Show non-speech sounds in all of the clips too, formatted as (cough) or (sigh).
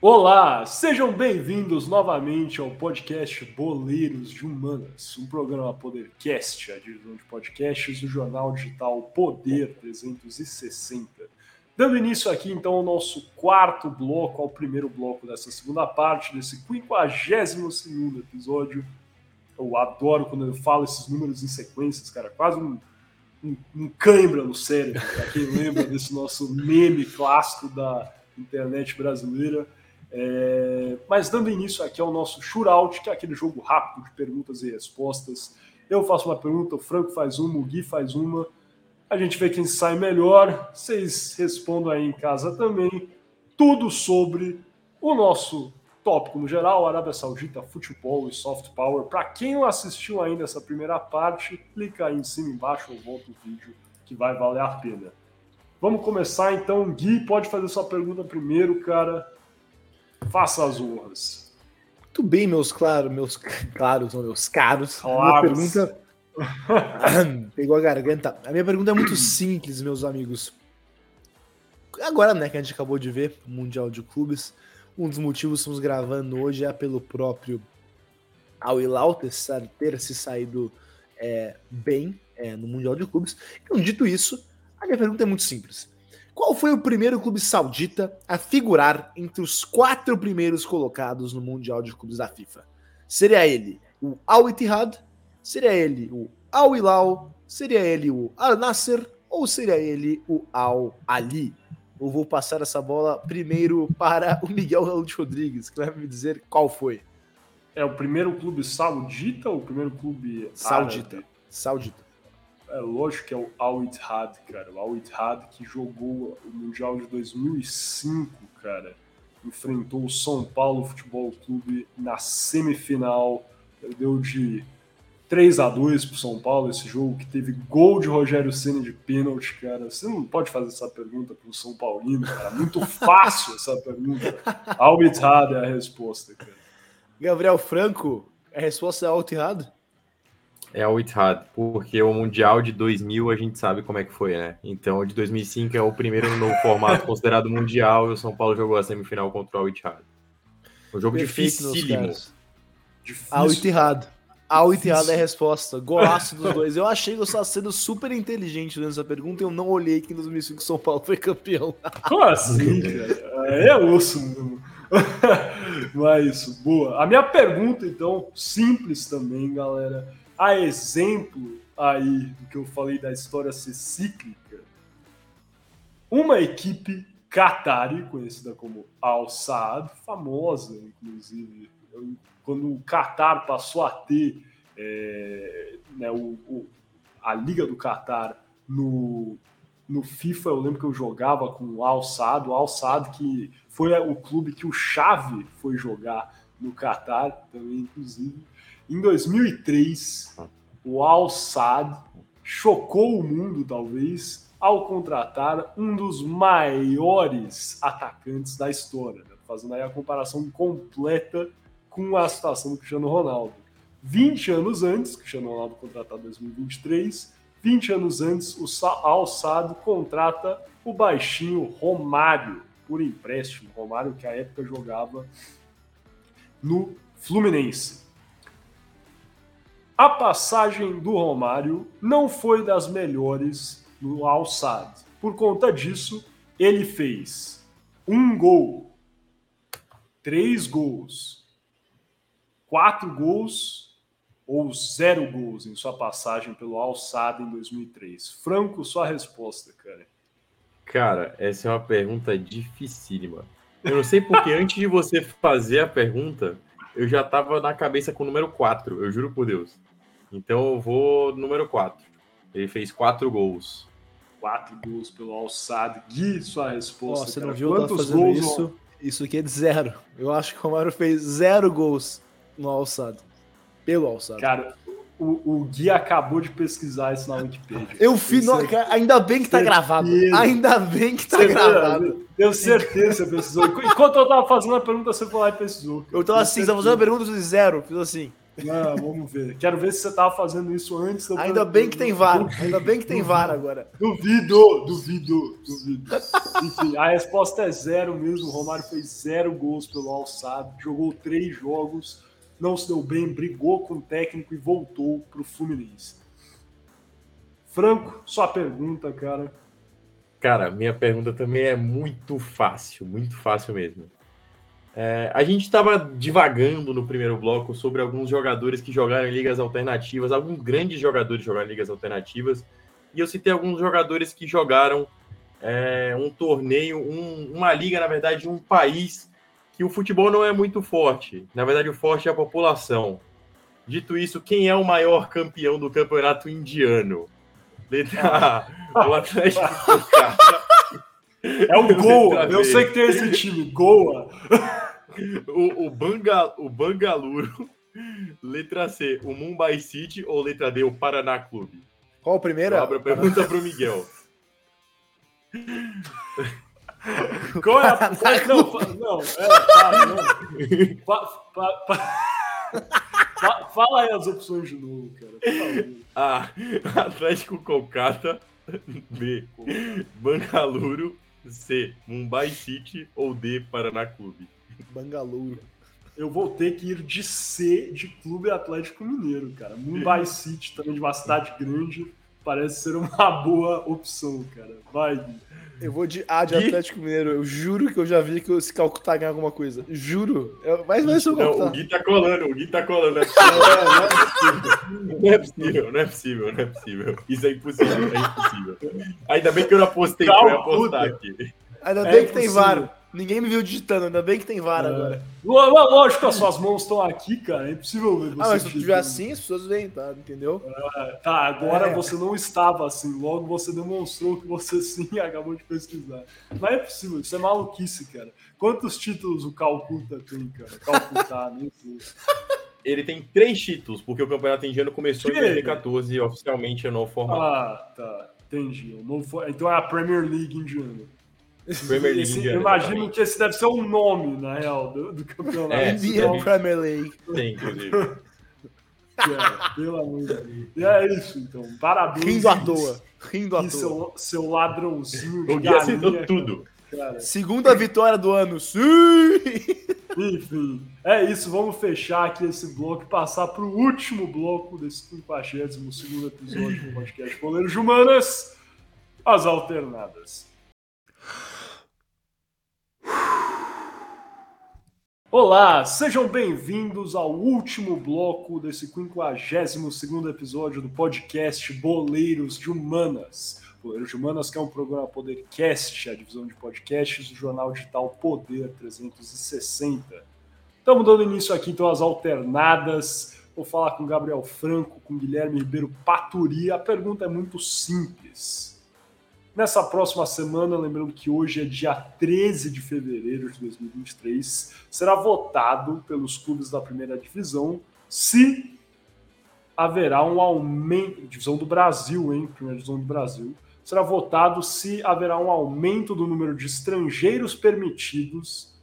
Olá, sejam bem-vindos novamente ao podcast Boleiros de Humanas, um programa Podercast, a divisão de podcasts do jornal digital Poder 360. Dando início aqui então ao nosso quarto bloco, ao primeiro bloco dessa segunda parte, desse 52 episódio. Eu adoro quando eu falo esses números em sequências, cara, quase um, um, um cãibra no cérebro, para quem lembra desse nosso meme clássico da internet brasileira. É, mas dando início aqui ao nosso shootout, que é aquele jogo rápido de perguntas e respostas. Eu faço uma pergunta, o Franco faz uma, o Gui faz uma. A gente vê quem sai melhor. Vocês respondam aí em casa também. Tudo sobre o nosso tópico no geral, Arábia Saudita, futebol e soft power. Para quem não assistiu ainda essa primeira parte, clica aí em cima embaixo ou volta o vídeo que vai valer a pena. Vamos começar então. Gui, pode fazer sua pergunta primeiro, cara. Faça as honras. Muito bem, meus claros, meus (laughs) claros, ou meus caros. A minha pergunta. (laughs) Pegou a garganta. A minha pergunta é muito simples, meus amigos. Agora, né, que a gente acabou de ver o Mundial de Clubes, um dos motivos que estamos gravando hoje é pelo próprio Al Hilal ter, ter se saído é, bem é, no Mundial de Clubes. Então, dito isso, a minha pergunta é muito simples. Qual foi o primeiro clube saudita a figurar entre os quatro primeiros colocados no Mundial de Clubes da FIFA? Seria ele o Al Ittihad? Seria ele o Al Hilal? Seria ele o Al Nasser? Ou seria ele o Al Ali? Eu vou passar essa bola primeiro para o Miguel Rodrigues, que vai me dizer qual foi. É o primeiro clube saudita ou o primeiro clube saudita? Árabe? Saudita é lógico que é o Al Ittihad, cara. O Al Ittihad que jogou o Mundial de 2005, cara. Enfrentou o São Paulo Futebol Clube na semifinal. Deu de 3 a 2 pro São Paulo esse jogo que teve gol de Rogério Senna de pênalti, cara. Você não pode fazer essa pergunta pro São Paulino, cara. Muito fácil essa pergunta. Al Ittihad é a resposta, cara. Gabriel Franco, a resposta é Al Ittihad? É o Itihad, porque o Mundial de 2000 a gente sabe como é que foi, né? Então, o de 2005 é o primeiro no formato (laughs) considerado Mundial e o São Paulo jogou a semifinal contra o Itihad. Um jogo dificílimo. Al Ittihad. Al Ittihad é a resposta. Golaço dos (laughs) dois. Eu achei que eu estava sendo super inteligente nessa pergunta e eu não olhei que em 2005 o São Paulo foi campeão. Como assim? (laughs) É osso mesmo. Mas, boa. A minha pergunta, então, simples também, galera a exemplo aí do que eu falei da história ser cíclica, uma equipe Qatari, conhecida como Al Saad, famosa, inclusive, quando o Qatar passou a ter é, né, o, o, a Liga do Qatar no, no FIFA, eu lembro que eu jogava com o Al Saad, o Al Saad que foi o clube que o Xavi foi jogar no Qatar também, inclusive. Em 2003, o Al Sadd chocou o mundo, talvez, ao contratar um dos maiores atacantes da história, né? fazendo aí a comparação completa com a situação do Cristiano Ronaldo. 20 anos antes, Cristiano Ronaldo contratado em 2023, 20 anos antes, o Al Sadd contrata o baixinho Romário por empréstimo. Romário que à época jogava no Fluminense. A passagem do Romário não foi das melhores no Al Sadd. Por conta disso, ele fez um gol, três gols, quatro gols ou zero gols em sua passagem pelo Al Sadd em 2003. Franco, sua resposta, cara. Cara, essa é uma pergunta dificílima. Eu não sei porque antes de você fazer a pergunta, eu já tava na cabeça com o número 4, eu juro por Deus. Então eu vou número 4. Ele fez quatro gols. Quatro gols pelo Alçado. Gui, sua resposta. Oh, você não viu Quantos fazendo gols isso? Isso aqui é de zero. Eu acho que o Romário fez zero gols no Alçado. Pelo Alçado. Cara, o, o Gui acabou de pesquisar isso na Wikipedia. Eu fiz. No... Ainda bem que tá gravado. Ainda bem que tá você gravado. Tenho certeza que você pesquisou. Enquanto eu tava fazendo a pergunta, você foi lá e pesquisou. Eu tava assim, tava fazendo a pergunta de zero. Fiz assim. Ah, vamos ver. Quero ver se você tava fazendo isso antes. Ainda bem que tem VAR. Ainda bem que tem VAR agora. Duvido, duvido, duvido. Enfim, a resposta é zero mesmo. O Romário fez zero gols pelo Alçado, jogou três jogos, não se deu bem, brigou com o técnico e voltou pro Fluminense. Franco, sua pergunta, cara. Cara, minha pergunta também é muito fácil, muito fácil mesmo. É, a gente estava divagando no primeiro bloco sobre alguns jogadores que jogaram em ligas alternativas, alguns grandes jogadores jogaram em ligas alternativas, e eu citei alguns jogadores que jogaram é, um torneio, um, uma liga, na verdade, de um país que o futebol não é muito forte. Na verdade, o forte é a população. Dito isso, quem é o maior campeão do campeonato indiano? Letra A, o Atlético É o (laughs) Goa. Eu sei que tem esse time, Goa. (laughs) O, o, Banga, o Bangaluro. (laughs) Letra C, o Mumbai City ou letra D, o Paraná Clube? Qual o primeiro? Abra a pergunta para o Miguel. Qual é a... Não, não, é, não. Pa, pa, pa, fala aí as opções de novo, cara. A. Atlético Kolkata. B. Bangaluro. C. Mumbai City. Ou D. Paraná Clube. Bangalore. Eu vou ter que ir de C de Clube Atlético Mineiro, cara. Mumbai (laughs) City também de uma cidade grande parece ser uma (laughs) boa opção, cara. Vai. Eu vou de A de Atlético Mineiro. Eu juro que eu já vi que esse Calcutá ganha alguma coisa. Juro. Eu, mas vai ser o Calcutá. Não, o Gui tá colando, o Gui tá colando. Não é, possível. Não é possível, não é possível, Isso é impossível, é impossível. Ainda bem que eu não apostei, eu ia apostar aqui. Ainda é bem que tem VAR. Ninguém me viu digitando, ainda bem que tem VAR é. agora. Lógico que as suas mãos estão aqui, cara. É impossível ver você. Ah, mas se tiver assim, as pessoas veem, tá? Entendeu? É, tá, agora é. você não estava assim. Logo você demonstrou que você (laughs) sim acabou de pesquisar. Não é possível, isso é maluquice, cara. Quantos títulos o Calcuta tem, cara? Calcuta, (laughs) nem sei. Ele tem três títulos, porque o campeonato indiano começou que em 2014 e oficialmente é novo formato. Ah, tá. Entendi. Então é a Premier League indiana. Premier League esse, indiana, imagino que esse deve ser o nome, na real, do, do campeonato. É, então, Premier League. Tem, inclusive. (laughs) É, pelo amor de Deus. E é isso, então. Parabéns. Rindo à toa. Rindo à toa. Seu, seu ladrãozinho de O Gui acertou tudo. Cara. Segunda vitória do ano. Sim! Enfim, é isso. Vamos fechar aqui esse bloco e passar para o último bloco desse 52 episódio do podcast Goleiros de Humanas, as alternadas. Olá, sejam bem-vindos ao último bloco desse 52º episódio do podcast Boleiros de Humanas. Boleiros de Humanas, que é um programa Podercast, a divisão de podcasts do jornal digital Poder 360. Estamos dando início aqui, então, às alternadas. Vou falar com Gabriel Franco, com Guilherme Ribeiro Paturi. A pergunta é muito simples. Nessa próxima semana, lembrando que hoje é dia 13 de fevereiro de 2023, será votado pelos clubes da primeira divisão se haverá um aumento. Divisão do Brasil, hein? Primeira divisão do Brasil. Será votado se haverá um aumento do número de estrangeiros permitidos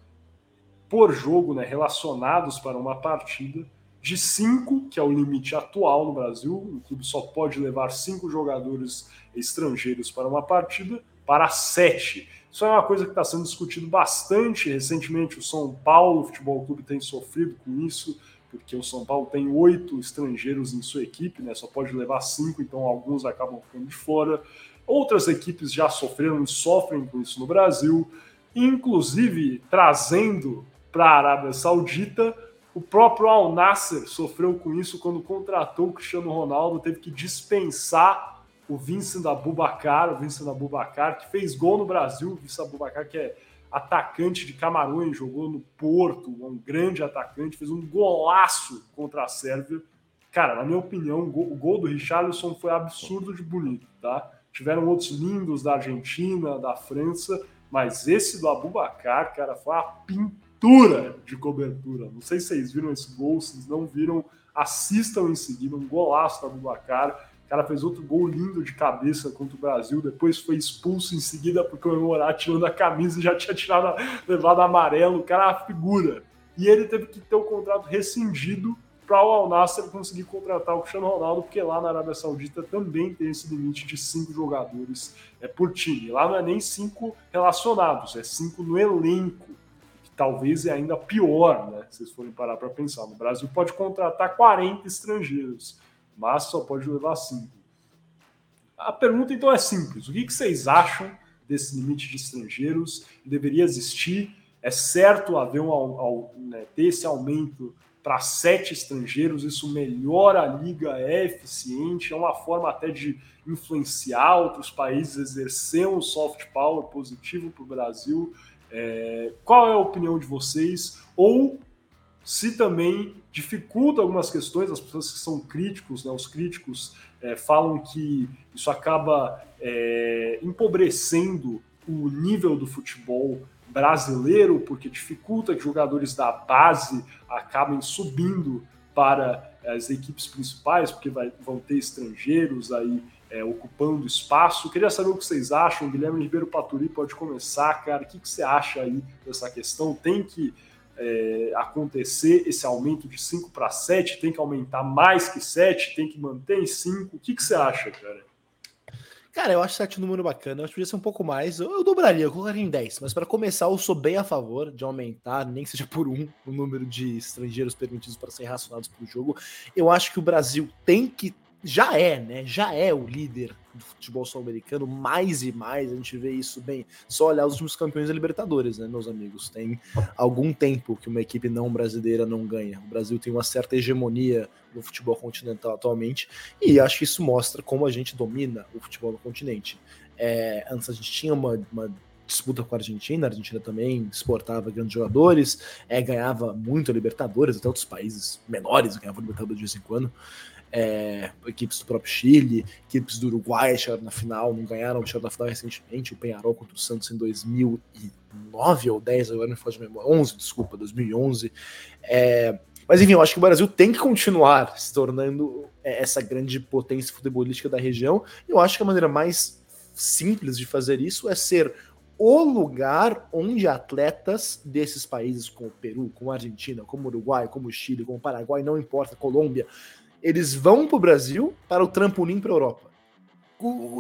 por jogo, né, relacionados para uma partida, de cinco, que é o limite atual no Brasil. O clube só pode levar cinco jogadores estrangeiros para uma partida, para sete. Isso é uma coisa que está sendo discutido bastante recentemente. O São Paulo Futebol Clube tem sofrido com isso, porque o São Paulo tem oito estrangeiros em sua equipe, né? Só pode levar cinco, então alguns acabam ficando de fora. Outras equipes já sofreram e sofrem com isso no Brasil, inclusive trazendo para a Arábia Saudita o próprio Al Nasser sofreu com isso quando contratou o Cristiano Ronaldo, teve que dispensar o Vincent Abubacar, o Vincent Abubacar, que fez gol no Brasil, o Vincent Abubacar, que é atacante de Camarões, jogou no Porto, um grande atacante, fez um golaço contra a Sérvia. Cara, na minha opinião, o gol do Richarlison foi absurdo de bonito, tá? Tiveram outros lindos da Argentina, da França, mas esse do Abubacar, cara, foi a pintura pintura de cobertura. Não sei se vocês viram esse gol, se não viram, assistam em seguida, um golaço da Bubacar. O cara fez outro gol lindo de cabeça contra o Brasil, depois foi expulso em seguida por comemorar tirando a camisa e já tinha tirado, levado amarelo. O cara é uma figura. E ele teve que ter o contrato rescindido para o Al Nassr conseguir contratar o Cristiano Ronaldo, porque lá na Arábia Saudita também tem esse limite de cinco jogadores é, por time. Lá não é nem cinco relacionados, é cinco no elenco, talvez é ainda pior, né? Se vocês forem parar para pensar. No Brasil pode contratar 40 estrangeiros, mas só pode levar cinco. A pergunta então é simples: o que vocês acham desse limite de estrangeiros? Deveria existir? É certo haver um, né, ter esse aumento para sete estrangeiros, isso melhora a liga, é eficiente, é uma forma até de influenciar outros países, exercer um soft power positivo para o Brasil. É, qual é a opinião de vocês? Ou se também dificulta algumas questões, as pessoas que são críticos, né, os críticos é, falam que isso acaba é, empobrecendo o nível do futebol brasileiro, porque dificulta que jogadores da base acabem subindo para as equipes principais, porque vai, vão ter estrangeiros aí é, ocupando espaço. Queria saber o que vocês acham. Guilherme Ribeiro Paturi pode começar, cara. O que, que você acha aí dessa questão? Tem que é, acontecer esse aumento de 5 para 7? Tem que aumentar mais que 7? Tem que manter em 5? O que, que você acha, cara? Cara, eu acho 7 um número bacana. Eu acho que podia ser um pouco mais. Eu, eu dobraria, eu colocaria em 10. Mas para começar, eu sou bem a favor de aumentar, nem que seja por um, o número de estrangeiros permitidos para serem relacionados para o jogo. Eu acho que o Brasil tem que já é, né? Já é o líder do futebol sul-americano, mais e mais, a gente vê isso bem. Só olhar os últimos campeões da Libertadores, né, meus amigos? Tem algum tempo que uma equipe não brasileira não ganha. O Brasil tem uma certa hegemonia no futebol continental atualmente, e acho que isso mostra como a gente domina o futebol no continente. É, antes a gente tinha uma, uma disputa com a Argentina, a Argentina também exportava grandes jogadores, é, ganhava muito a Libertadores, até outros países menores ganhavam Libertadores de vez em quando é, equipes do próprio Chile, equipes do Uruguai chegaram na final, não ganharam, chegaram na final recentemente, o Penharol contra o Santos em 2009 ou 10, agora não faz de memória, 11, desculpa, 2011. É, mas enfim, eu acho que o Brasil tem que continuar se tornando é, essa grande potência futebolística da região. Eu acho que a maneira mais simples de fazer isso é ser o lugar onde atletas desses países, como o Peru, como a Argentina, como o Uruguai, como o Chile, como o Paraguai, não importa, Colômbia, eles vão para o Brasil para o trampolim para a Europa.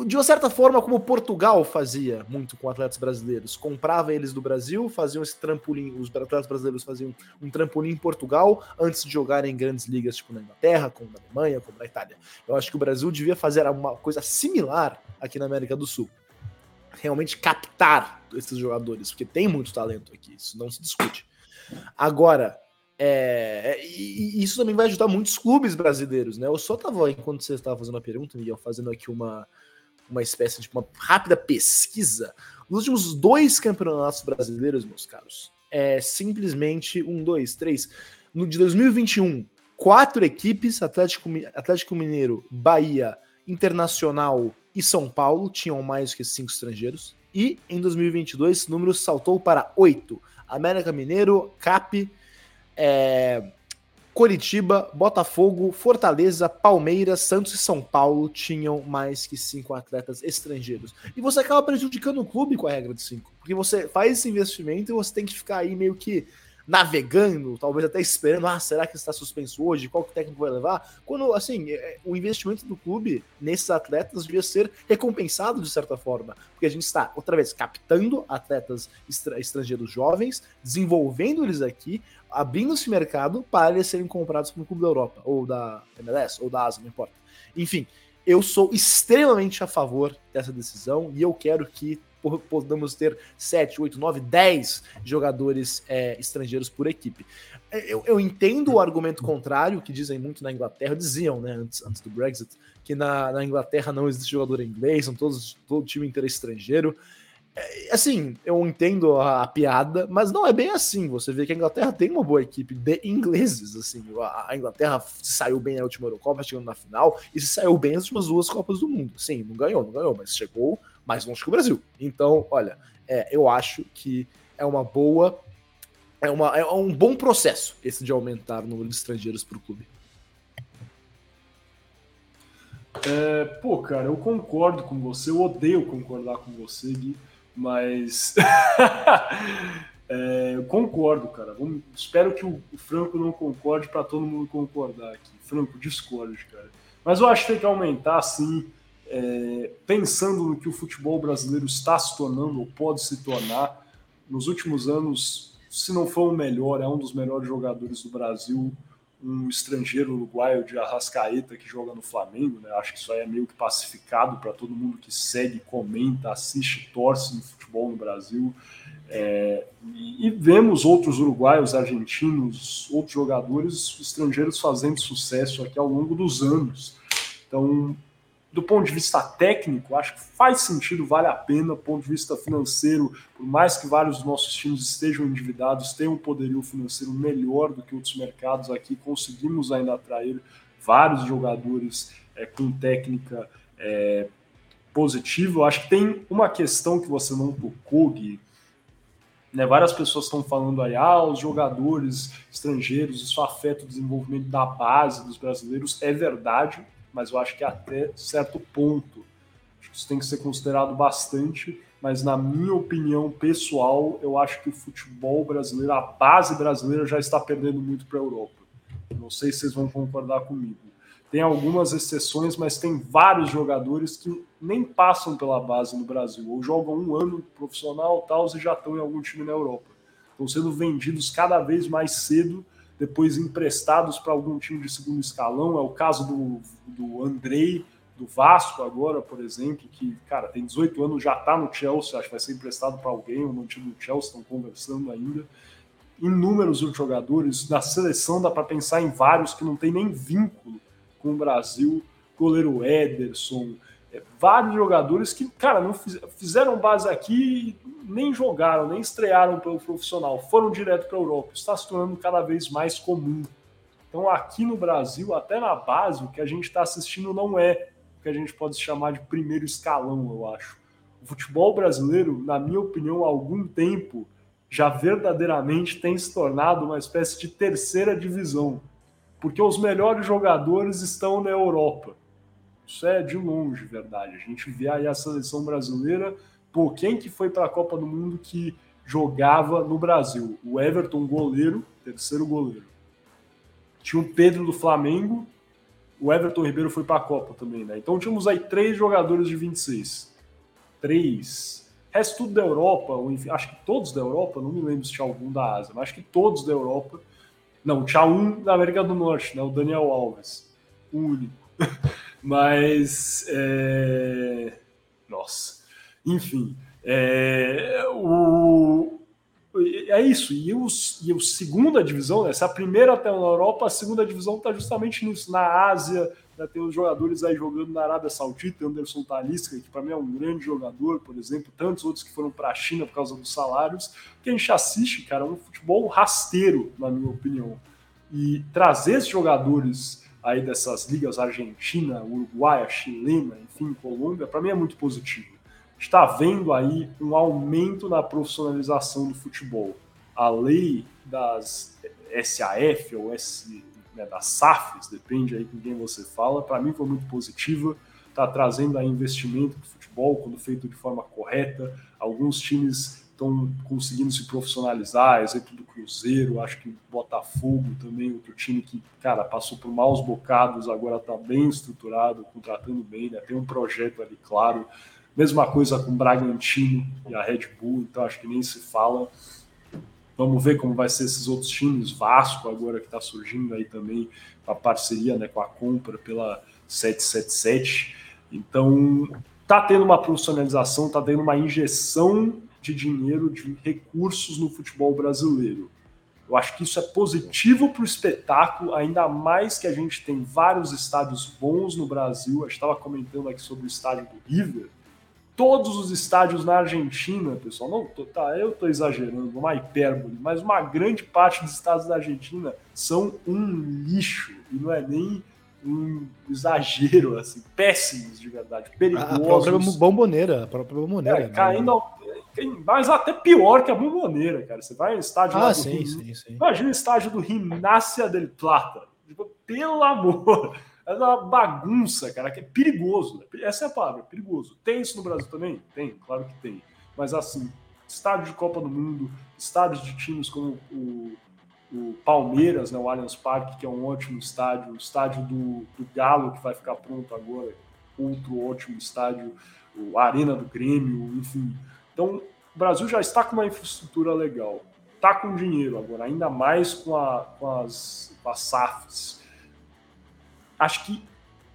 De uma certa forma, como Portugal fazia muito com atletas brasileiros, comprava eles do Brasil, faziam esse trampolim, os atletas brasileiros faziam um trampolim em Portugal antes de jogarem em grandes ligas, tipo na Inglaterra, como na Alemanha, como na Itália. Eu acho que o Brasil devia fazer uma coisa similar aqui na América do Sul. Realmente captar esses jogadores, porque tem muito talento aqui, isso não se discute. Agora, é, é, e, isso também vai ajudar muitos clubes brasileiros, né? Eu só tava, enquanto você estava fazendo a pergunta, Miguel, fazendo aqui uma, uma espécie de uma rápida pesquisa. Nos últimos dois campeonatos brasileiros, meus caros, é simplesmente um, dois, três. No de 2021, quatro equipes: Atlético, Atlético Mineiro, Bahia, Internacional e São Paulo tinham mais que cinco estrangeiros. E em 2022, esse número saltou para oito: América Mineiro, CAP é, Coritiba, Botafogo, Fortaleza, Palmeiras, Santos e São Paulo tinham mais que cinco atletas estrangeiros. E você acaba prejudicando o clube com a regra de cinco, porque você faz esse investimento e você tem que ficar aí meio que navegando, talvez até esperando, ah, será que está suspenso hoje? Qual que técnico vai levar? Quando, assim, é, o investimento do clube nesses atletas devia ser recompensado de certa forma, porque a gente está, outra vez, captando atletas estrangeiros jovens, desenvolvendo eles aqui, abrindo esse mercado para eles serem comprados pelo clube da Europa, ou da MLS, ou da Asa, não importa. Enfim, eu sou extremamente a favor dessa decisão e eu quero que podamos ter 7, 8, 9, 10 jogadores é, estrangeiros por equipe. É, eu, eu, entendo o argumento contrário, que dizem muito na Inglaterra, diziam, né, antes, antes do Brexit, que na, na Inglaterra não existe jogador inglês, são todos, todo time inteiro estrangeiro. É, assim, eu entendo a, a, piada, mas não é bem assim. Você vê que a Inglaterra tem uma boa equipe de ingleses, assim. A, a Inglaterra saiu bem na última Eurocopa, chegando na final, e se saiu bem nas últimas duas Copas do Mundo. Sim, não ganhou, não ganhou, mas chegou mais longe que o Brasil. Então, olha, é, eu acho que é uma boa. É, uma, é um bom processo esse de aumentar o número de estrangeiros para o clube. É, pô, cara, eu concordo com você, eu odeio concordar com você, Gui, mas (laughs) É, eu concordo, cara. Vamos, espero que o, o Franco não concorde para todo mundo concordar aqui. Franco, discorde, cara. Mas eu acho que tem que aumentar, sim, é, pensando no que o futebol brasileiro está se tornando ou pode se tornar. Nos últimos anos, se não for o melhor, é um dos melhores jogadores do Brasil, um estrangeiro uruguaio de Arrascaeta que joga no Flamengo, né? Acho que isso aí é meio que pacificado para todo mundo que segue, comenta, assiste, torce no futebol no Brasil. É, e, e, vemos outros uruguaios, argentinos, outros jogadores estrangeiros fazendo sucesso aqui ao longo dos anos. Então, do ponto de vista técnico, acho que faz sentido, vale a pena, do ponto de vista financeiro, por mais que vários dos nossos times estejam endividados, tenham um poderio financeiro melhor do que outros mercados aqui, conseguimos ainda atrair vários jogadores é, com técnica é, positiva. Acho que tem uma questão que você não tocou, Gui, né, várias pessoas estão falando aí, ah, os jogadores estrangeiros, isso afeta o desenvolvimento da base dos brasileiros. É verdade, mas eu acho que até certo ponto. Acho que isso tem que ser considerado bastante, mas na minha opinião pessoal, eu acho que o futebol brasileiro, a base brasileira já está perdendo muito para a Europa. Não sei se vocês vão concordar comigo. Tem algumas exceções, mas tem vários jogadores que nem passam pela base no Brasil, ou jogam um ano profissional tal e já estão em algum time na Europa. Estão sendo vendidos cada vez mais cedo depois emprestados para algum time de segundo escalão. É o caso do, do Andrei, do Vasco agora, por exemplo, que, cara, tem 18 anos, já está no Chelsea, acho que vai ser emprestado para alguém, ou no time do Chelsea, estão conversando ainda. Inúmeros jogadores. Na seleção dá para pensar em vários que não tem nem vínculo com o Brasil. Goleiro Ederson, vários jogadores que, cara, não fizeram base aqui nem jogaram, nem estrearam pelo profissional, foram direto para a Europa. Está se tornando cada vez mais comum. Então, aqui no Brasil, até na base, o que a gente está assistindo não é o que a gente pode chamar de primeiro escalão, eu acho. O futebol brasileiro, na minha opinião, há algum tempo já verdadeiramente tem se tornado uma espécie de terceira divisão, porque os melhores jogadores estão na Europa. Isso é de longe verdade. A gente vê aí a seleção brasileira Pô, quem que foi para a Copa do Mundo que jogava no Brasil? O Everton, goleiro, terceiro goleiro. Tinha o Pedro do Flamengo, o Everton Ribeiro foi para a Copa também, né? Então tínhamos aí três jogadores de 26. Três. Resto tudo da Europa, ou enfim, acho que todos da Europa, não me lembro se tinha algum da Ásia, mas acho que todos da Europa. Não, tinha um da América do Norte, né? O Daniel Alves. O único. (laughs) mas. É... Nossa. Enfim, é, o, é isso. E, os, e a segunda divisão, né, se a primeira está na Europa, a segunda divisão está justamente nisso. Na Ásia, né, tem os jogadores aí jogando na Arábia Saudita, Anderson Talisca, que para mim é um grande jogador, por exemplo, tantos outros que foram para a China por causa dos salários, que a gente assiste, cara, um futebol rasteiro, na minha opinião. E trazer esses jogadores aí dessas ligas argentina, uruguaia, chilena, enfim, Colômbia, para mim é muito positivo está vendo aí um aumento na profissionalização do futebol. A lei das SAF ou S, né, das SAFs, depende aí com quem você fala, para mim foi muito positiva, está trazendo aí investimento para o futebol quando feito de forma correta. Alguns times estão conseguindo se profissionalizar, exemplo do Cruzeiro, acho que Botafogo também, outro time que, cara, passou por maus bocados, agora está bem estruturado, contratando bem, né? tem um projeto ali claro. Mesma coisa com o Bragantino e a Red Bull, então acho que nem se fala. Vamos ver como vai ser esses outros times. Vasco agora que está surgindo aí também, a parceria né, com a compra pela 777. Então, tá tendo uma profissionalização, tá tendo uma injeção de dinheiro, de recursos no futebol brasileiro. Eu acho que isso é positivo para o espetáculo, ainda mais que a gente tem vários estádios bons no Brasil. A gente estava comentando aqui sobre o estádio do River todos os estádios na Argentina, pessoal, não, tô, tá, eu estou exagerando, uma hipérbole, mas uma grande parte dos estádios da Argentina são um lixo, e não é nem um exagero, assim, péssimos de verdade, perigosos. A própria bomboneira, a própria bomboneira. É, caindo ao, mas até pior que a bomboneira, cara. Você vai no estádio ah, sim, do sim, sim. Imagina o estádio do Gimnasia del Plata. Tipo, pelo amor (laughs) é uma bagunça, cara, que é perigoso. Né? Essa é a palavra, perigoso. Tem isso no Brasil também? Tem, claro que tem. Mas assim, estádio de Copa do Mundo, estádios de times como o, o Palmeiras, né, o Allianz Parque, que é um ótimo estádio, o estádio do, do Galo, que vai ficar pronto agora, outro ótimo estádio, o Arena do Grêmio, enfim. Então, o Brasil já está com uma infraestrutura legal, está com dinheiro agora, ainda mais com, a, com, as, com as SAFs. Acho que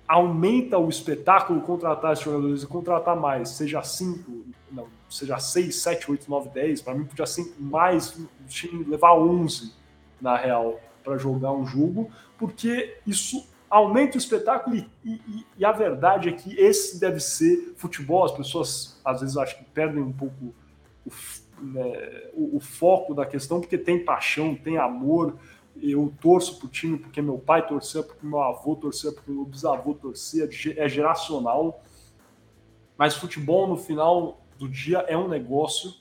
aumenta o espetáculo contratar esses jogadores e contratar mais, seja cinco, não, seja seis, sete, oito, nove, dez. Para mim, podia ser mais, levar 11 na real para jogar um jogo, porque isso aumenta o espetáculo e, e, e, a verdade é que esse deve ser futebol. As pessoas às vezes acho que perdem um pouco o, né, o, o foco da questão, porque tem paixão, tem amor. Eu torço pro time porque meu pai torcia, porque meu avô torcia, porque meu bisavô torcia, é geracional. Mas futebol no final do dia é um negócio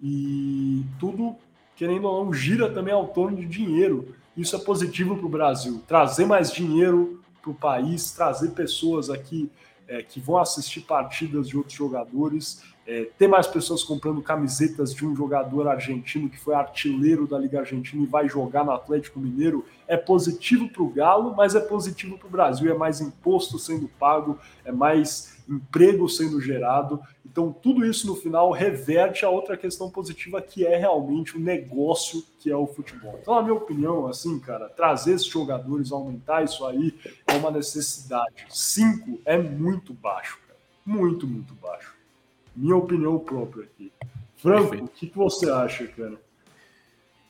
e tudo, querendo ou não, gira também ao torno de dinheiro. Isso é positivo para o Brasil. Trazer mais dinheiro para o país, trazer pessoas aqui é, que vão assistir partidas de outros jogadores, é, ter mais pessoas comprando camisetas de um jogador argentino que foi artilheiro da Liga Argentina e vai jogar no Atlético Mineiro, é positivo para o Galo, mas é positivo para o Brasil. É mais imposto sendo pago, é mais emprego sendo gerado. Então, tudo isso no final reverte a outra questão positiva que é realmente o negócio que é o futebol. Então, na minha opinião, assim, cara, trazer esses jogadores, aumentar isso aí é uma necessidade. Cinco é muito baixo, cara. Muito, muito baixo. Minha opinião própria aqui. Franco, o que, que você acha, cara?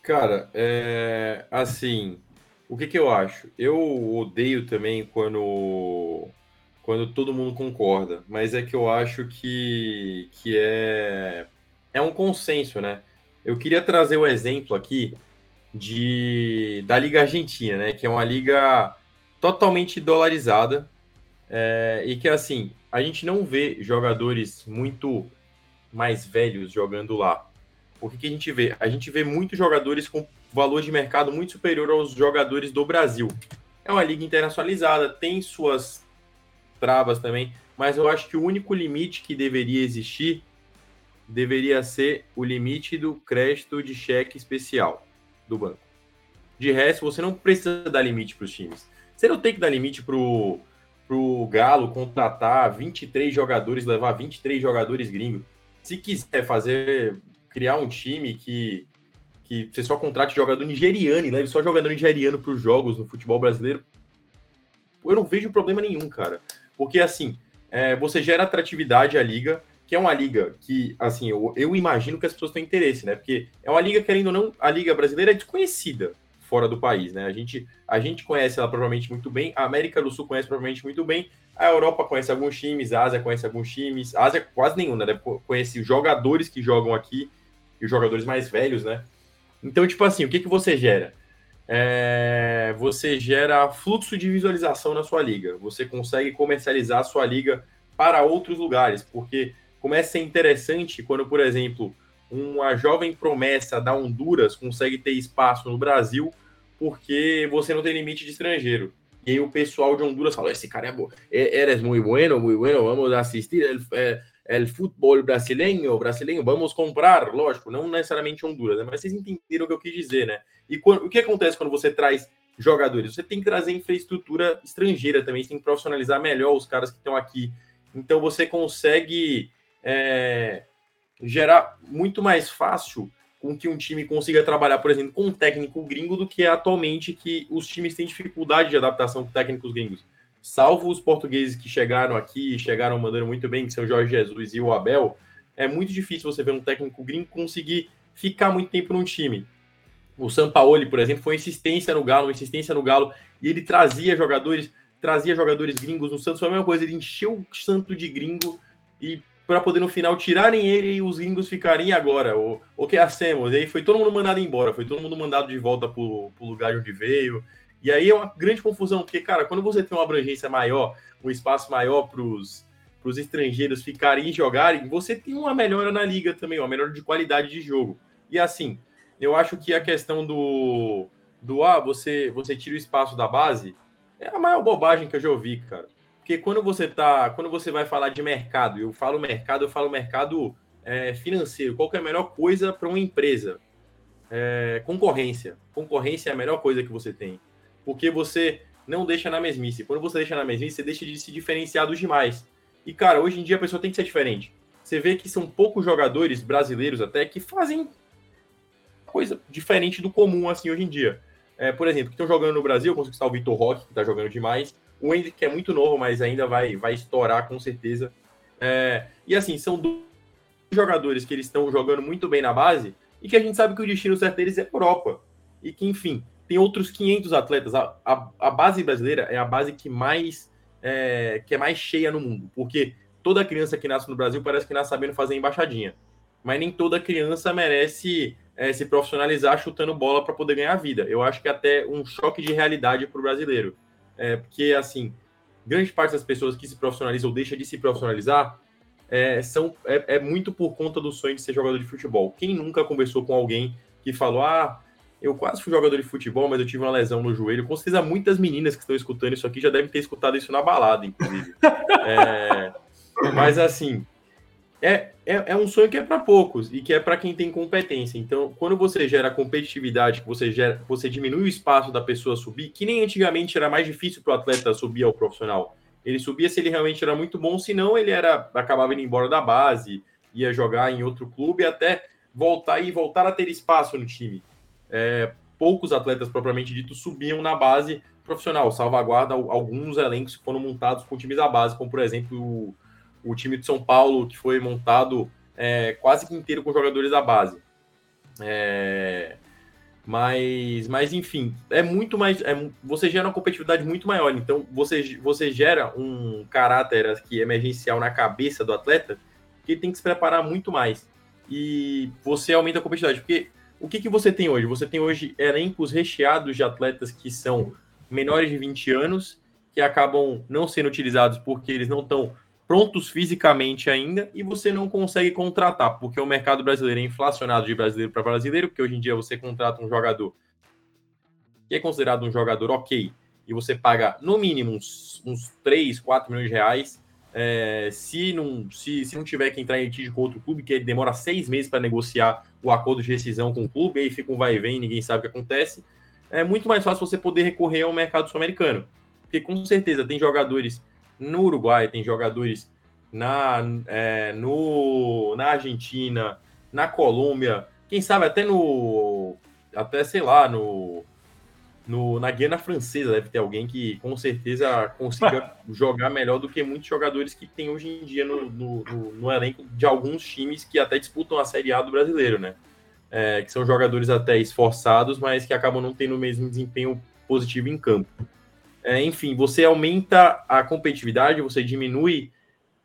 Cara, é assim, o que, que eu acho? Eu odeio também quando quando todo mundo concorda, mas é que eu acho que, que é, é um consenso, né? Eu queria trazer o exemplo aqui de da Liga Argentina, né? Que é uma liga totalmente dolarizada é, e que, assim, a gente não vê jogadores muito mais velhos jogando lá. O que, que a gente vê? A gente vê muitos jogadores com valor de mercado muito superior aos jogadores do Brasil. É uma liga internacionalizada, tem suas travas também, mas eu acho que o único limite que deveria existir deveria ser o limite do crédito de cheque especial do banco. De resto, você não precisa dar limite para os times. Você não tem que dar limite para o Galo contratar 23 jogadores, levar 23 jogadores gringos. Se quiser fazer, criar um time que, que você só contrate jogador nigeriano e leve só jogador nigeriano para os jogos no futebol brasileiro, eu não vejo problema nenhum, cara. Porque, assim, é, você gera atratividade à liga, que é uma liga que, assim, eu, eu imagino que as pessoas têm interesse, né? Porque é uma liga, querendo ou não, a liga brasileira é desconhecida fora do país, né? A gente, a gente conhece ela provavelmente muito bem, a América do Sul conhece provavelmente muito bem, a Europa conhece alguns times, a Ásia conhece alguns times, a Ásia quase nenhum, né? Conhece jogadores que jogam aqui e os jogadores mais velhos, né? Então, tipo assim, o que, que você gera? É, você gera fluxo de visualização na sua liga. Você consegue comercializar a sua liga para outros lugares, porque começa a ser interessante quando, por exemplo, uma jovem promessa da Honduras consegue ter espaço no Brasil porque você não tem limite de estrangeiro. E aí o pessoal de Honduras fala: esse cara é bom, eres muito bueno, muito bueno, vamos assistir. Ele, é, el futebol brasileiro, brasileiro, vamos comprar, lógico, não necessariamente Honduras, né? mas vocês entenderam o que eu quis dizer, né? E quando, o que acontece quando você traz jogadores? Você tem que trazer infraestrutura estrangeira também, você tem que profissionalizar melhor os caras que estão aqui. Então você consegue é, gerar muito mais fácil com que um time consiga trabalhar, por exemplo, com um técnico gringo do que atualmente que os times têm dificuldade de adaptação com técnicos gringos salvo os portugueses que chegaram aqui, chegaram mandando muito bem, que são Jorge Jesus e o Abel, é muito difícil você ver um técnico gringo conseguir ficar muito tempo num time. O Sampaoli, por exemplo, foi insistência no Galo, insistência no Galo, e ele trazia jogadores, trazia jogadores gringos no Santos, foi a mesma coisa, ele encheu o Santo de gringo e para poder no final tirarem ele e os gringos ficarem agora, o, o que hacemos? E aí foi todo mundo mandado embora, foi todo mundo mandado de volta para o lugar de onde veio. E aí é uma grande confusão, porque, cara, quando você tem uma abrangência maior, um espaço maior para os estrangeiros ficarem e jogarem, você tem uma melhora na liga também, uma melhora de qualidade de jogo. E assim, eu acho que a questão do, do ah, você, você tira o espaço da base é a maior bobagem que eu já ouvi, cara. Porque quando você tá, quando você vai falar de mercado, eu falo mercado, eu falo mercado é, financeiro, qual é a melhor coisa para uma empresa? É, concorrência. Concorrência é a melhor coisa que você tem. Porque você não deixa na mesmice. Quando você deixa na mesmice, você deixa de se diferenciar dos demais. E, cara, hoje em dia a pessoa tem que ser diferente. Você vê que são poucos jogadores brasileiros até que fazem coisa diferente do comum, assim, hoje em dia. É, por exemplo, que estão jogando no Brasil, eu consigo citar o Vitor Roque, que está jogando demais. O Hendrick, que é muito novo, mas ainda vai, vai estourar com certeza. É, e assim, são dois jogadores que eles estão jogando muito bem na base e que a gente sabe que o destino certo deles é Europa. E que, enfim, tem outros 500 atletas. A, a, a base brasileira é a base que mais é, que é mais cheia no mundo, porque toda criança que nasce no Brasil parece que nasce sabendo fazer embaixadinha. Mas nem toda criança merece é, se profissionalizar chutando bola para poder ganhar vida. Eu acho que é até um choque de realidade para o brasileiro. É, porque, assim, grande parte das pessoas que se profissionalizam ou deixam de se profissionalizar é, são, é, é, muito por conta do sonho de ser jogador de futebol. Quem nunca conversou com alguém que falou: Ah, eu quase fui jogador de futebol, mas eu tive uma lesão no joelho. Com certeza, muitas meninas que estão escutando isso aqui já devem ter escutado isso na balada, inclusive. (laughs) É, mas, assim, é, é, é, um sonho que é para poucos e que é para quem tem competência. Então, quando você gera competitividade, você gera, você diminui o espaço da pessoa subir, que nem antigamente era mais difícil para o atleta subir ao profissional. Ele subia se ele realmente era muito bom, senão ele era acabava indo embora da base, ia jogar em outro clube até voltar e voltar a ter espaço no time. É, poucos atletas propriamente dito subiam na base profissional, salvaguarda alguns elencos que foram montados com times da base, como por exemplo o o time de São Paulo, que foi montado é, quase que inteiro com jogadores da base. É, mas, mas, enfim, é muito mais. É, você gera uma competitividade muito maior. Então, você, você gera um caráter aqui emergencial na cabeça do atleta que ele tem que se preparar muito mais. E você aumenta a competitividade. Porque o que, que você tem hoje? Você tem hoje elencos recheados de atletas que são menores de 20 anos, que acabam não sendo utilizados porque eles não estão prontos fisicamente ainda e você não consegue contratar, porque o mercado brasileiro é inflacionado de brasileiro para brasileiro, porque hoje em dia você contrata um jogador que é considerado um jogador ok, e você paga no mínimo uns, uns 3, 4 milhões de reais. É, se, não, se, se não tiver que entrar em litígio com outro clube, que demora seis meses para negociar o acordo de rescisão com o clube, aí fica um vai e vem, ninguém sabe o que acontece. É muito mais fácil você poder recorrer ao mercado sul-americano. Porque com certeza tem jogadores no Uruguai, tem jogadores na, é, no, na Argentina, na Colômbia, quem sabe até no. Até, sei lá, no, no, na Guiana Francesa deve ter alguém que com certeza consiga (laughs) jogar melhor do que muitos jogadores que tem hoje em dia no, no, no, no elenco de alguns times que até disputam a Série A do brasileiro, né? É, que são jogadores até esforçados, mas que acabam não tendo o mesmo desempenho positivo em campo. É, enfim, você aumenta a competitividade, você diminui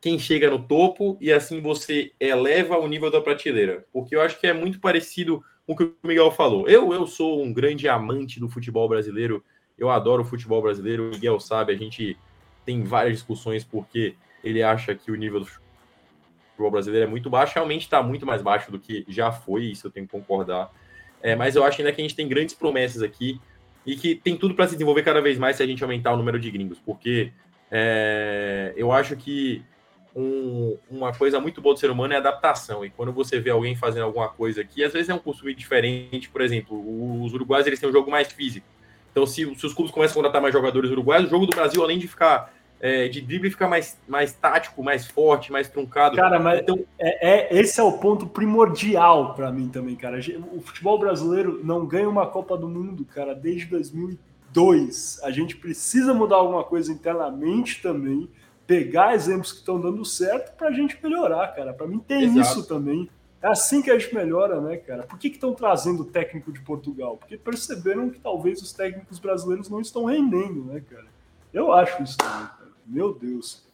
quem chega no topo e assim você eleva o nível da prateleira. Porque eu acho que é muito parecido com o que o Miguel falou. Eu, eu sou um grande amante do futebol brasileiro, eu adoro o futebol brasileiro, o Miguel sabe, a gente tem várias discussões porque ele acha que o nível do futebol brasileiro é muito baixo, realmente está muito mais baixo do que já foi, isso eu tenho que concordar. É, mas eu acho ainda que a gente tem grandes promessas aqui e que tem tudo para se desenvolver cada vez mais se a gente aumentar o número de gringos, porque é, eu acho que um, uma coisa muito boa do ser humano é adaptação. E quando você vê alguém fazendo alguma coisa aqui, às vezes é um costume diferente. Por exemplo, os uruguaios eles têm um jogo mais físico. Então, se, se os clubes começam a contratar mais jogadores uruguaios, o jogo do Brasil, além de ficar é, de drible fica mais, mais tático, mais forte, mais truncado. Cara, mas então... é, é esse é o ponto primordial para mim também, cara. O futebol brasileiro não ganha uma Copa do Mundo, cara, desde 2002. A gente precisa mudar alguma coisa internamente também, pegar exemplos que estão dando certo para a gente melhorar, cara. Para mim tem Exato. isso também. É assim que a gente melhora, né, cara? Por que estão trazendo o técnico de Portugal? Porque perceberam que talvez os técnicos brasileiros não estão rendendo, né, cara? Eu acho isso também. Meu Deus.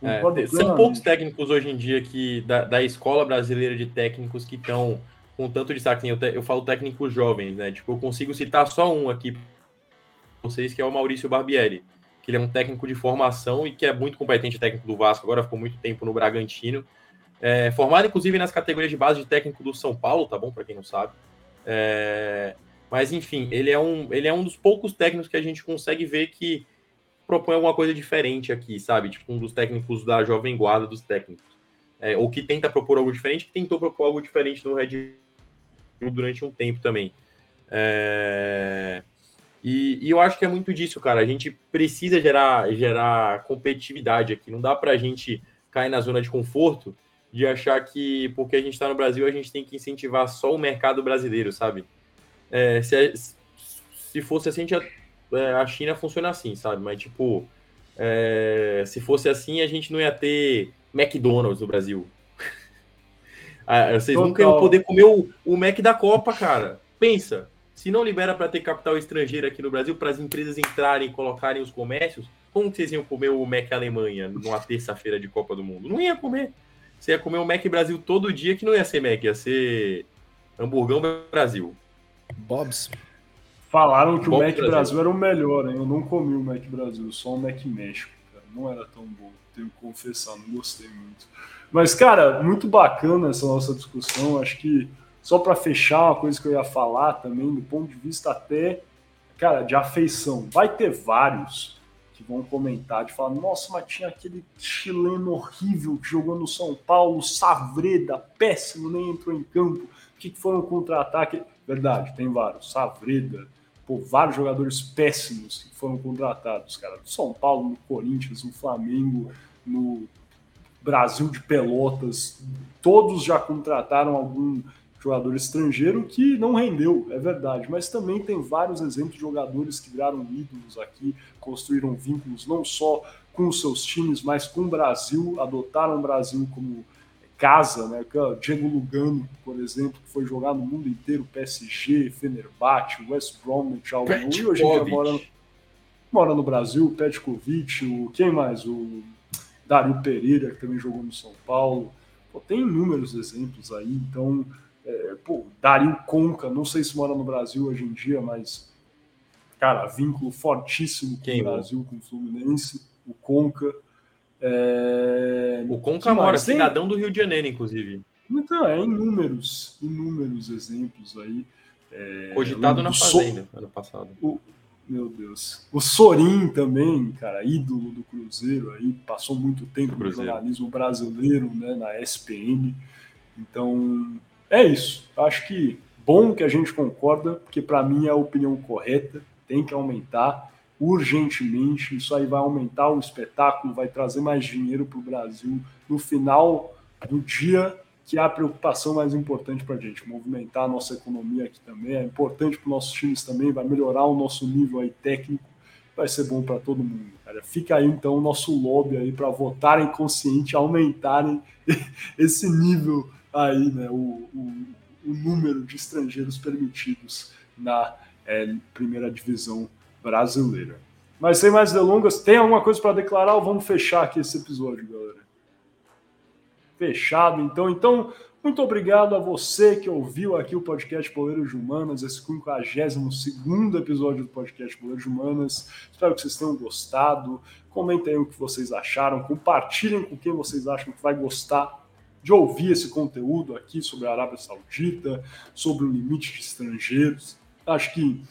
É, são poucos técnicos hoje em dia que da, da escola brasileira de técnicos que estão com tanto destaque. Eu, te, eu falo técnicos jovens, né? Tipo, eu consigo citar só um aqui vocês, que é o Maurício Barbieri, que ele é um técnico de formação e que é muito competente técnico do Vasco, agora ficou muito tempo no Bragantino. É, formado, inclusive, nas categorias de base de técnico do São Paulo, tá bom? Para quem não sabe. É, mas, enfim, ele é, um, ele é um dos poucos técnicos que a gente consegue ver que propõe alguma coisa diferente aqui, sabe? Tipo, um dos técnicos da jovem guarda dos técnicos. é, ou que tenta propor algo diferente, que tentou propor algo diferente no Red Bull durante um tempo também. É... E, e, eu acho que é muito disso, cara. A gente precisa gerar, gerar competitividade aqui. Não dá para a gente cair na zona de conforto de achar que porque a gente está no Brasil a gente tem que incentivar só o mercado brasileiro, sabe? É, se, se fosse assim, a, é, a China funciona assim, sabe? Mas, tipo, é, se fosse assim, a gente não ia ter McDonald's no Brasil. (laughs) ah, vocês Total. nunca iam poder comer o, o Mac da Copa, cara. Pensa, se não libera para ter capital estrangeiro aqui no Brasil, para as empresas entrarem e colocarem os comércios, como vocês iam comer o Mac Alemanha numa terça-feira de Copa do Mundo? Não ia comer. Você ia comer o Mac Brasil todo dia, que não ia ser Mac, ia ser Hamburgão Brasil. Bob's. Falaram que o Mac Brasil. Brasil. era o melhor, hein? Eu não comi o Mac Brasil, só o Mac México, cara. Não era tão bom, tenho que confessar, não gostei muito. Mas, cara, muito bacana essa nossa discussão. Acho que, só para fechar, uma coisa que eu ia falar também, do ponto de vista até, cara, de afeição. Vai ter vários que vão comentar, de falar, nossa, mas tinha aquele chileno horrível que jogou no São Paulo, Savreda, péssimo, nem entrou em campo. O que foram contra-ataque? Verdade, tem vários. Savreda, pô, vários jogadores péssimos que foram contratados, cara. Do São Paulo, no Corinthians, no Flamengo, no Brasil de Pelotas. Todos já contrataram algum jogador estrangeiro que não rendeu, é verdade. Mas também tem vários exemplos de jogadores que viraram ídolos aqui, construíram vínculos não só com seus times, mas com o Brasil, adotaram o Brasil como casa, né? Diego Lugano, por exemplo, que foi jogar no mundo inteiro, PSG, Fenerbahçe, West Bromwich, Albion, e hoje em dia mora no, mora no Brasil, Petkovic, o quem mais? O Dario Pereira, que também jogou no São Paulo. Pô, tem inúmeros exemplos aí, então, é, pô, Dario Conca, não sei se mora no Brasil hoje em dia, mas, cara, vínculo fortíssimo com quem, o Brasil, com o Fluminense, o Conca. É... O Conca mora, cidadão do Rio de Janeiro, inclusive. Então, é inúmeros, inúmeros exemplos aí. É, Cogitado na Fazenda, so... ano passado. O... Meu Deus. O Sorin também, cara, ídolo do Cruzeiro aí, passou muito tempo no jornalismo brasileiro, né, na SPN. Então, é isso. Acho que bom que a gente concorda, porque para mim é a opinião correta, tem que aumentar urgentemente. Isso aí vai aumentar o espetáculo, vai trazer mais dinheiro para o Brasil no final do dia, que é a preocupação mais importante para a gente, movimentar a nossa economia aqui também. É importante para os nossos times também, vai melhorar o nosso nível aí técnico, vai ser bom para todo mundo. Cara. Fica aí então o nosso lobby aí para votarem consciente, aumentarem (laughs) esse nível aí, né, o, o, o número de estrangeiros permitidos na é, primeira divisão brasileira. Mas sem mais delongas, tem alguma coisa para declarar ou vamos fechar aqui esse episódio, galera? Fechado, então. Então, muito obrigado a você que ouviu aqui o podcast Poleiros de Humanas, esse 52 episódio do podcast Poleiros de Humanas. Espero que vocês tenham gostado. Comentem o que vocês acharam, compartilhem com quem vocês acham que vai gostar de ouvir esse conteúdo aqui sobre a Arábia Saudita, sobre o limite de estrangeiros. Acho que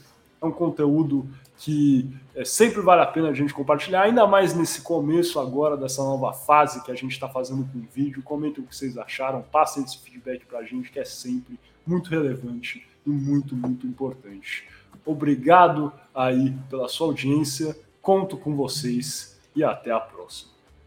é um conteúdo que é, sempre vale a pena a gente compartilhar, ainda mais nesse começo agora dessa nova fase que a gente está fazendo com o vídeo. Comentem o que vocês acharam, passem esse feedback para a gente, que é sempre muito relevante e muito, muito importante. Obrigado aí pela sua audiência, conto com vocês e até a próxima.